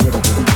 incredible.